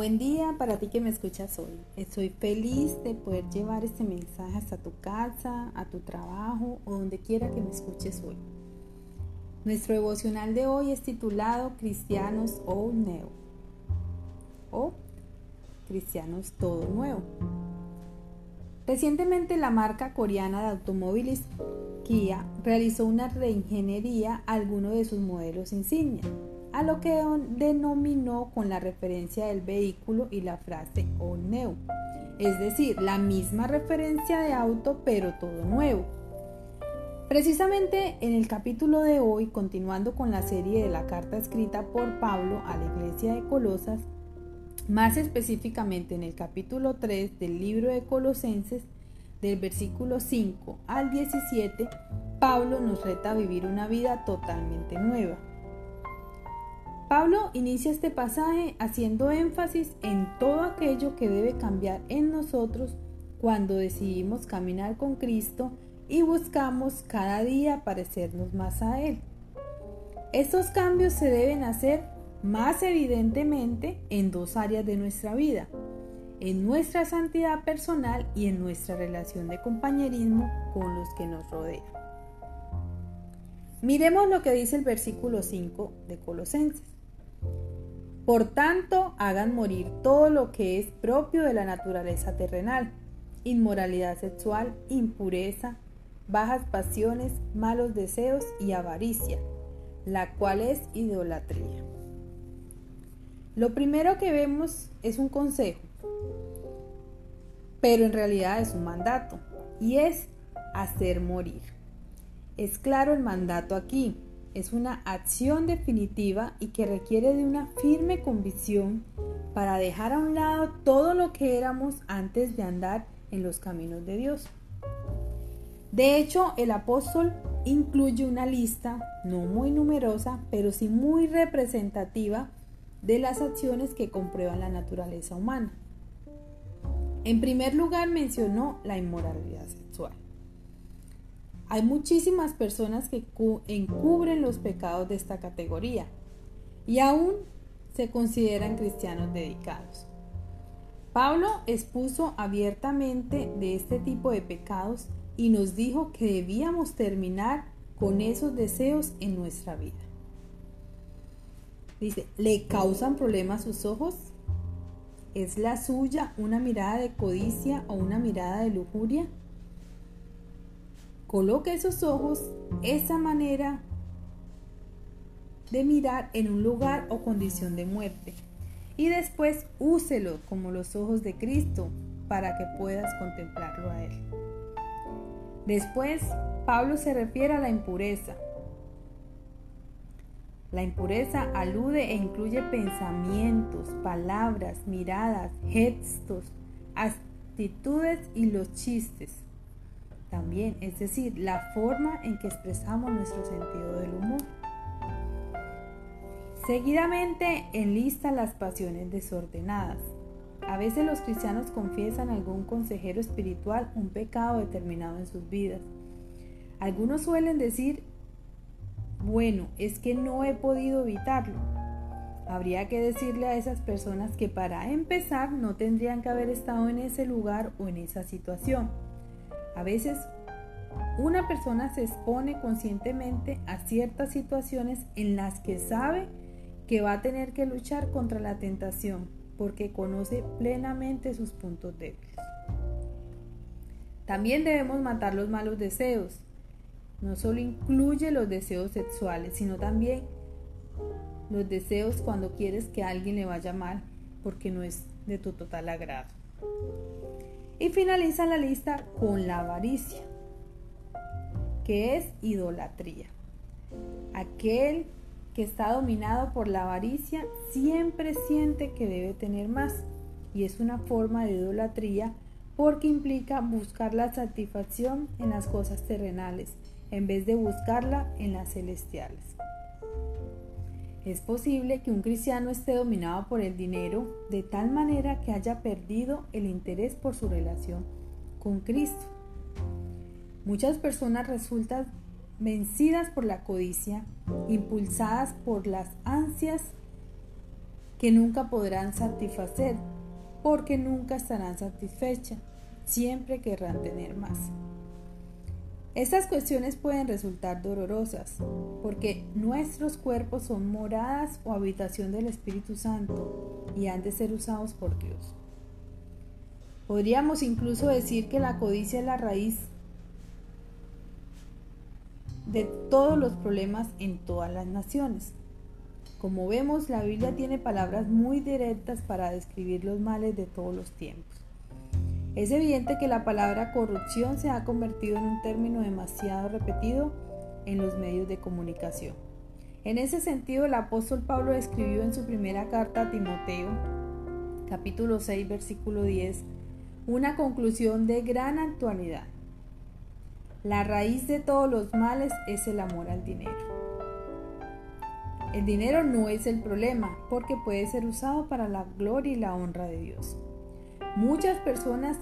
Buen día para ti que me escuchas hoy. Estoy feliz de poder llevar este mensaje hasta tu casa, a tu trabajo o donde quiera que me escuches hoy. Nuestro devocional de hoy es titulado Cristianos o Neo o Cristianos Todo Nuevo. Recientemente la marca coreana de automóviles Kia realizó una reingeniería a algunos de sus modelos insignia a lo que denominó con la referencia del vehículo y la frase all new, es decir, la misma referencia de auto pero todo nuevo. Precisamente en el capítulo de hoy, continuando con la serie de la carta escrita por Pablo a la iglesia de Colosas, más específicamente en el capítulo 3 del libro de Colosenses, del versículo 5 al 17, Pablo nos reta a vivir una vida totalmente nueva. Pablo inicia este pasaje haciendo énfasis en todo aquello que debe cambiar en nosotros cuando decidimos caminar con Cristo y buscamos cada día parecernos más a Él. Estos cambios se deben hacer más evidentemente en dos áreas de nuestra vida, en nuestra santidad personal y en nuestra relación de compañerismo con los que nos rodean. Miremos lo que dice el versículo 5 de Colosenses. Por tanto, hagan morir todo lo que es propio de la naturaleza terrenal, inmoralidad sexual, impureza, bajas pasiones, malos deseos y avaricia, la cual es idolatría. Lo primero que vemos es un consejo, pero en realidad es un mandato, y es hacer morir. Es claro el mandato aquí, es una acción definitiva y que requiere de una firme convicción para dejar a un lado todo lo que éramos antes de andar en los caminos de Dios. De hecho, el apóstol incluye una lista no muy numerosa, pero sí muy representativa de las acciones que comprueban la naturaleza humana. En primer lugar mencionó la inmoralidad sexual. Hay muchísimas personas que encubren los pecados de esta categoría y aún se consideran cristianos dedicados. Pablo expuso abiertamente de este tipo de pecados y nos dijo que debíamos terminar con esos deseos en nuestra vida. Dice, ¿le causan problemas sus ojos? ¿Es la suya una mirada de codicia o una mirada de lujuria? Coloque esos ojos, esa manera de mirar en un lugar o condición de muerte. Y después úselo como los ojos de Cristo para que puedas contemplarlo a Él. Después, Pablo se refiere a la impureza. La impureza alude e incluye pensamientos, palabras, miradas, gestos, actitudes y los chistes también, es decir, la forma en que expresamos nuestro sentido del humor. Seguidamente enlista las pasiones desordenadas. A veces los cristianos confiesan a algún consejero espiritual un pecado determinado en sus vidas. Algunos suelen decir, bueno, es que no he podido evitarlo. Habría que decirle a esas personas que para empezar no tendrían que haber estado en ese lugar o en esa situación a veces una persona se expone conscientemente a ciertas situaciones en las que sabe que va a tener que luchar contra la tentación porque conoce plenamente sus puntos débiles. También debemos matar los malos deseos. No solo incluye los deseos sexuales, sino también los deseos cuando quieres que alguien le vaya mal porque no es de tu total agrado. Y finaliza la lista con la avaricia, que es idolatría. Aquel que está dominado por la avaricia siempre siente que debe tener más y es una forma de idolatría porque implica buscar la satisfacción en las cosas terrenales en vez de buscarla en las celestiales. Es posible que un cristiano esté dominado por el dinero de tal manera que haya perdido el interés por su relación con Cristo. Muchas personas resultan vencidas por la codicia, impulsadas por las ansias que nunca podrán satisfacer, porque nunca estarán satisfechas, siempre querrán tener más. Estas cuestiones pueden resultar dolorosas, porque nuestros cuerpos son moradas o habitación del Espíritu Santo y han de ser usados por Dios. Podríamos incluso decir que la codicia es la raíz de todos los problemas en todas las naciones. Como vemos, la Biblia tiene palabras muy directas para describir los males de todos los tiempos. Es evidente que la palabra corrupción se ha convertido en un término demasiado repetido en los medios de comunicación. En ese sentido, el apóstol Pablo escribió en su primera carta a Timoteo, capítulo 6, versículo 10, una conclusión de gran actualidad. La raíz de todos los males es el amor al dinero. El dinero no es el problema porque puede ser usado para la gloria y la honra de Dios. Muchas personas,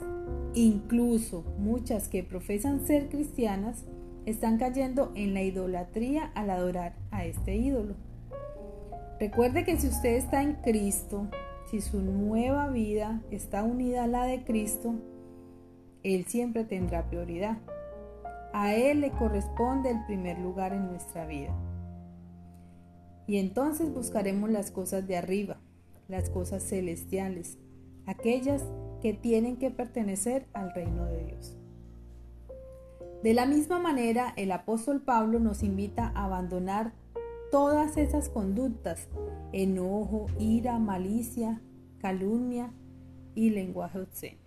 incluso muchas que profesan ser cristianas, están cayendo en la idolatría al adorar a este ídolo. Recuerde que si usted está en Cristo, si su nueva vida está unida a la de Cristo, Él siempre tendrá prioridad. A Él le corresponde el primer lugar en nuestra vida. Y entonces buscaremos las cosas de arriba, las cosas celestiales, aquellas que tienen que pertenecer al reino de Dios. De la misma manera, el apóstol Pablo nos invita a abandonar todas esas conductas, enojo, ira, malicia, calumnia y lenguaje obsceno.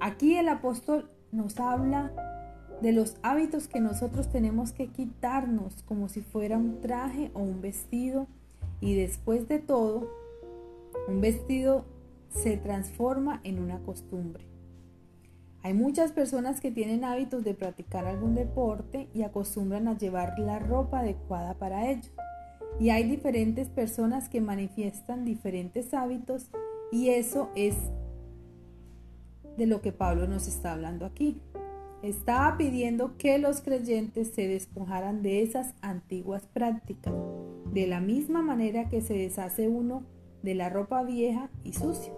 Aquí el apóstol nos habla de los hábitos que nosotros tenemos que quitarnos como si fuera un traje o un vestido y después de todo, un vestido se transforma en una costumbre. Hay muchas personas que tienen hábitos de practicar algún deporte y acostumbran a llevar la ropa adecuada para ello. Y hay diferentes personas que manifiestan diferentes hábitos y eso es de lo que Pablo nos está hablando aquí. Estaba pidiendo que los creyentes se despojaran de esas antiguas prácticas, de la misma manera que se deshace uno de la ropa vieja y sucia.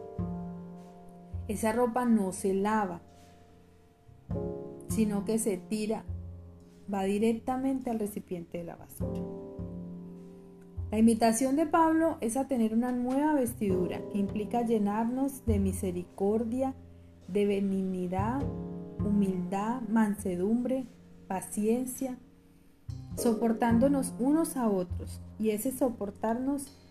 Esa ropa no se lava, sino que se tira, va directamente al recipiente de la basura. La invitación de Pablo es a tener una nueva vestidura que implica llenarnos de misericordia, de benignidad, humildad, mansedumbre, paciencia, soportándonos unos a otros. Y ese soportarnos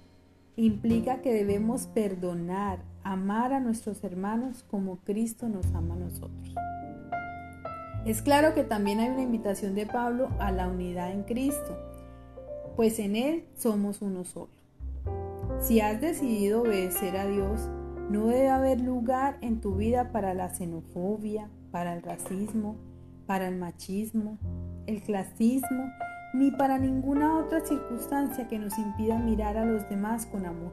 implica que debemos perdonar, amar a nuestros hermanos como Cristo nos ama a nosotros. Es claro que también hay una invitación de Pablo a la unidad en Cristo, pues en Él somos uno solo. Si has decidido obedecer a Dios, no debe haber lugar en tu vida para la xenofobia, para el racismo, para el machismo, el clasismo ni para ninguna otra circunstancia que nos impida mirar a los demás con amor.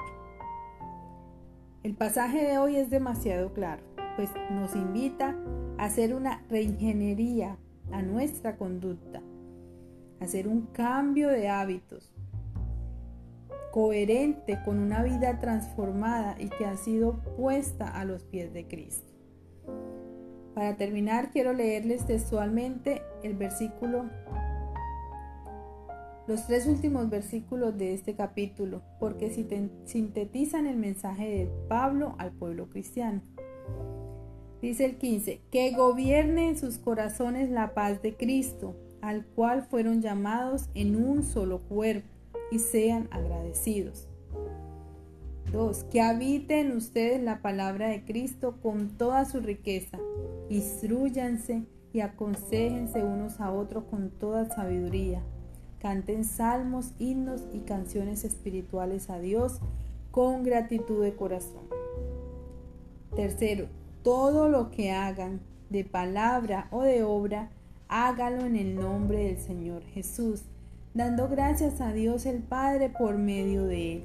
El pasaje de hoy es demasiado claro, pues nos invita a hacer una reingeniería a nuestra conducta, a hacer un cambio de hábitos coherente con una vida transformada y que ha sido puesta a los pies de Cristo. Para terminar, quiero leerles textualmente el versículo los tres últimos versículos de este capítulo, porque sintetizan el mensaje de Pablo al pueblo cristiano. Dice el 15, que gobierne en sus corazones la paz de Cristo, al cual fueron llamados en un solo cuerpo, y sean agradecidos. 2. Que habite en ustedes la palabra de Cristo con toda su riqueza. Instruyanse y aconsejense unos a otros con toda sabiduría Canten salmos, himnos y canciones espirituales a Dios con gratitud de corazón. Tercero, todo lo que hagan de palabra o de obra, hágalo en el nombre del Señor Jesús, dando gracias a Dios el Padre por medio de Él.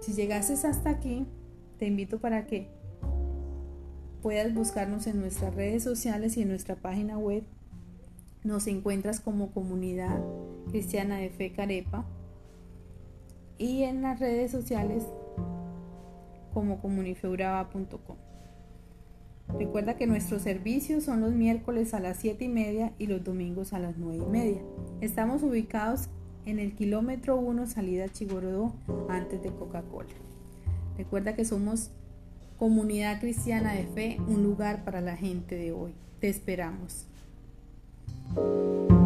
Si llegases hasta aquí, te invito para que puedas buscarnos en nuestras redes sociales y en nuestra página web nos encuentras como comunidad cristiana de fe Carepa y en las redes sociales como comunifeuraba.com. Recuerda que nuestros servicios son los miércoles a las 7 y media y los domingos a las 9 y media. Estamos ubicados en el kilómetro 1 salida Chigorodó antes de Coca-Cola. Recuerda que somos comunidad cristiana de fe, un lugar para la gente de hoy. Te esperamos. Música